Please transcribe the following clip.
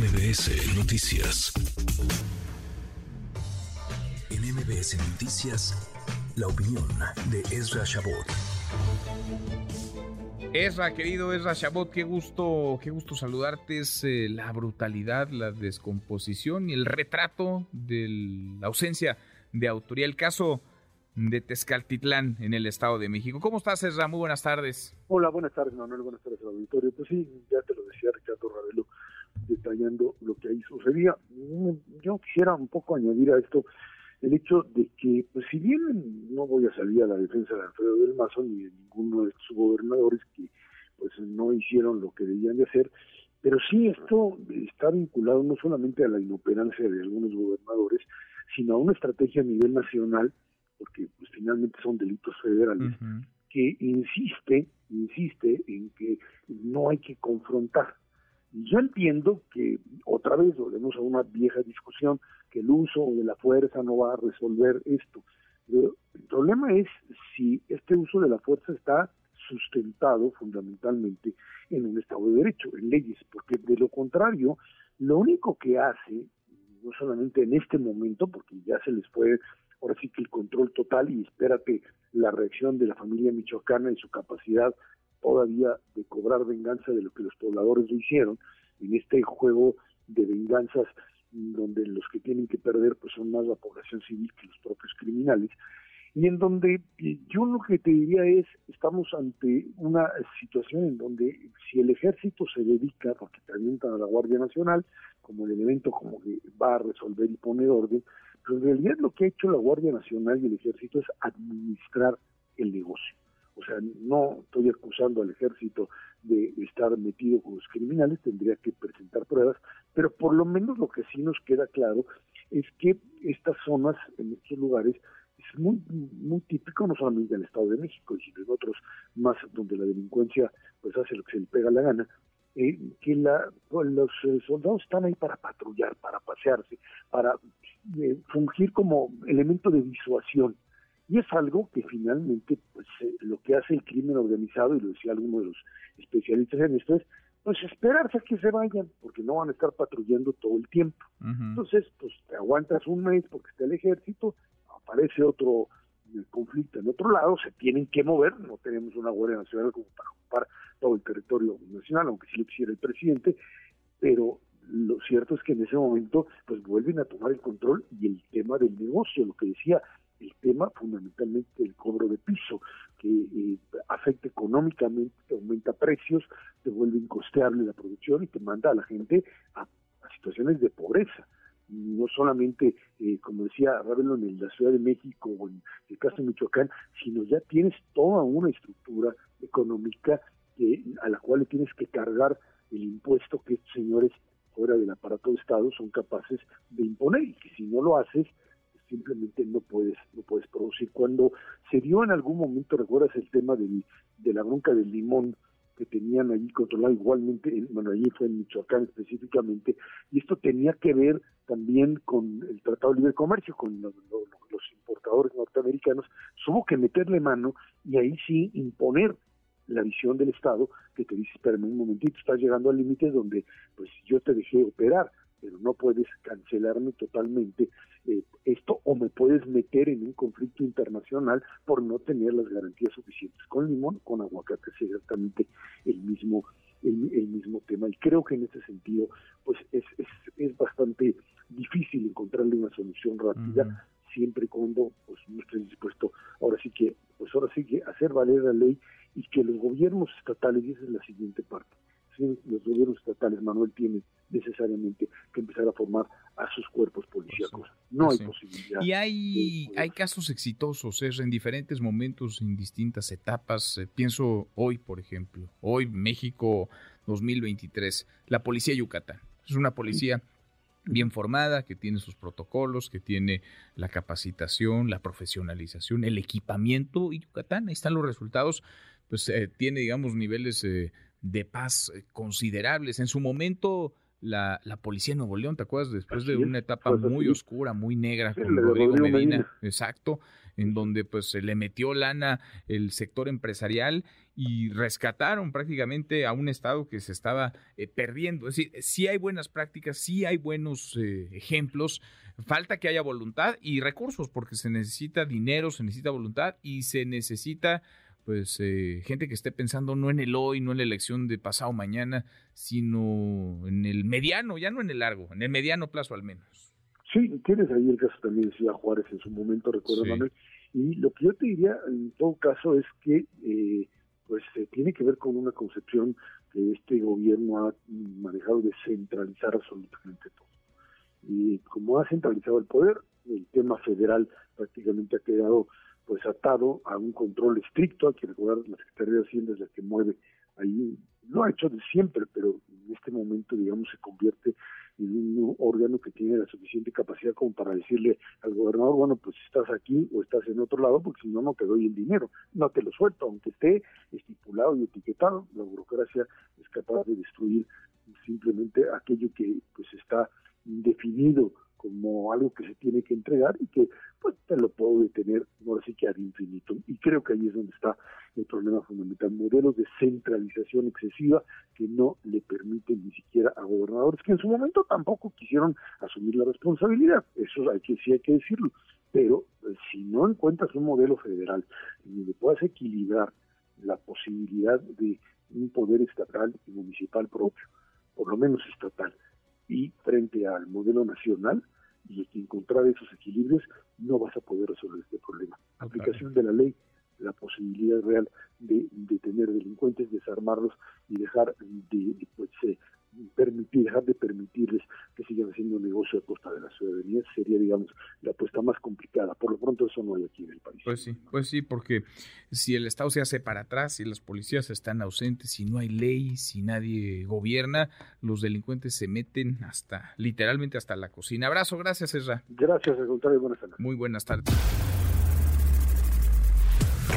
MBS Noticias. En MBS Noticias, la opinión de Ezra Shabot. Ezra, querido Ezra Shabot, qué gusto, qué gusto saludarte. Es eh, la brutalidad, la descomposición y el retrato de la ausencia de autoría. El caso de Tezcaltitlán en el Estado de México. ¿Cómo estás, Ezra? Muy buenas tardes. Hola, buenas tardes, Manuel. Buenas tardes al auditorio. Pues sí, ya te lo decía Ricardo Ravelo, detallando lo que ahí sucedía. Mm, yo quisiera un poco añadir a esto el hecho de que, pues si bien no voy a salir a la defensa de Alfredo del Mazo ni de ninguno de sus gobernadores que pues no hicieron lo que debían de hacer, pero sí esto está vinculado no solamente a la inoperancia de algunos gobernadores, sino a una estrategia a nivel nacional porque pues finalmente son delitos federales, que insiste, insiste en que no hay que confrontar. Yo entiendo que otra vez volvemos a una vieja discusión, que el uso de la fuerza no va a resolver esto. el problema es si este uso de la fuerza está sustentado fundamentalmente en un Estado de Derecho, en leyes, porque de lo contrario, lo único que hace, no solamente en este momento, porque ya se les puede ahora sí que el control total y espérate la reacción de la familia michoacana y su capacidad todavía de cobrar venganza de lo que los pobladores lo hicieron en este juego de venganzas donde los que tienen que perder pues son más la población civil que los propios criminales y en donde yo lo que te diría es estamos ante una situación en donde si el ejército se dedica porque también a la Guardia Nacional como el elemento como que va a resolver y poner orden pero en realidad lo que ha hecho la Guardia Nacional y el Ejército es administrar el negocio. O sea, no estoy acusando al ejército de estar metido con los criminales, tendría que presentar pruebas, pero por lo menos lo que sí nos queda claro es que estas zonas, en estos lugares, es muy, muy típico no solamente en el Estado de México, sino en otros más donde la delincuencia pues hace lo que se le pega la gana, eh, que la, los eh, soldados están ahí para patrullar, para pasearse, para eh, fungir como elemento de disuasión. Y es algo que finalmente pues, lo que hace el crimen organizado, y lo decía alguno de los especialistas en esto, es pues esperarse a que se vayan, porque no van a estar patrullando todo el tiempo. Entonces, pues te aguantas un mes porque está el ejército, aparece otro conflicto en otro lado, se tienen que mover, no tenemos una Guardia Nacional como para ocupar todo el territorio nacional, aunque sí lo quisiera el presidente, pero lo cierto es que en ese momento pues vuelven a tomar el control y el tema del negocio, lo que decía, el tema fundamentalmente del cobro de piso, que eh, afecta económicamente, aumenta precios, te vuelve incosteable la producción y te manda a la gente a, situaciones de pobreza. No solamente, eh, como decía Ravelo, en la Ciudad de México o en el caso de Michoacán, sino ya tienes toda una estructura económica que, a la cual le tienes que cargar el impuesto que estos señores fuera del aparato de Estado son capaces de imponer. Y que si no lo haces simplemente no puedes puedes producir. Cuando se dio en algún momento recuerdas el tema del, de la bronca del limón que tenían allí controlado igualmente, bueno, allí fue en Michoacán específicamente, y esto tenía que ver también con el Tratado de Libre Comercio, con los, los importadores norteamericanos, hubo que meterle mano y ahí sí imponer la visión del Estado que te dice, espérame un momentito, estás llegando al límite donde pues yo te dejé operar, pero no puedes cancelarme totalmente eh, esto o me puedes meter en un conflicto internacional por no tener las garantías suficientes. Con limón, con aguacate es exactamente el mismo el, mismo tema y creo que en ese sentido pues es, es, es bastante difícil encontrarle una solución rápida siempre y cuando pues no estés dispuesto ahora sí que pues ahora sí que hacer valer la ley y que los gobiernos estatales, y esa es la siguiente parte, los gobiernos estatales, Manuel, tienen necesariamente que empezar a formar a sus cuerpos policíacos. No hay posibilidad. Y hay, hay casos exitosos, es en diferentes momentos, en distintas etapas. Eh, pienso hoy, por ejemplo, hoy México 2023, la policía Yucatán. Es una policía bien formada, que tiene sus protocolos, que tiene la capacitación, la profesionalización, el equipamiento y Yucatán, ahí están los resultados pues eh, tiene, digamos, niveles eh, de paz eh, considerables. En su momento, la, la policía de Nuevo León, ¿te acuerdas? Después de una etapa muy oscura, muy negra con Rodrigo, Medina, exacto, en donde pues se le metió lana el sector empresarial y rescataron prácticamente a un Estado que se estaba eh, perdiendo. Es decir, sí hay buenas prácticas, sí hay buenos eh, ejemplos, falta que haya voluntad y recursos, porque se necesita dinero, se necesita voluntad y se necesita pues eh, gente que esté pensando no en el hoy, no en la elección de pasado mañana, sino en el mediano, ya no en el largo, en el mediano plazo al menos. Sí, tienes ahí el caso también decía Juárez en su momento, recuerdo, Manuel. Y lo que yo te diría en todo caso es que eh, pues eh, tiene que ver con una concepción que este gobierno ha manejado de centralizar absolutamente todo. Y como ha centralizado el poder, el tema federal prácticamente ha quedado pues atado a un control estricto, hay que recordar la Secretaría de Hacienda es la que mueve ahí, no ha hecho de siempre, pero en este momento digamos se convierte un órgano que tiene la suficiente capacidad como para decirle al gobernador, bueno, pues estás aquí o estás en otro lado, porque si no, no te doy el dinero, no te lo suelto, aunque esté estipulado y etiquetado, la burocracia es capaz de destruir simplemente aquello que pues está definido como algo que se tiene que entregar y que pues te lo puedo detener que ad infinito. Y creo que ahí es donde está el problema fundamental, modelos de centralización excesiva que no le permiten ni siquiera a gobernadores que en su momento tampoco quisieron asumir la responsabilidad, eso hay que sí hay que decirlo, pero pues, si no encuentras un modelo federal en donde puedas equilibrar la posibilidad de un poder estatal y municipal propio, por lo menos estatal, y frente al modelo nacional y encontrar esos equilibrios no vas a poder resolver este problema. Aplicación de la ley, la posibilidad real de, detener delincuentes, desarmarlos y dejar de, pues, eh, permitir, dejar de permitirles que sigan haciendo negocio a costa de la ciudadanía sería, digamos, la apuesta más complicada. Por lo pronto eso no hay aquí en el país. Pues sí, pues sí, porque si el Estado se hace para atrás, si las policías están ausentes, si no hay ley, si nadie gobierna, los delincuentes se meten hasta, literalmente hasta la cocina. Abrazo, gracias, Ezra. Gracias, al contrario, buenas tardes. Muy buenas tardes.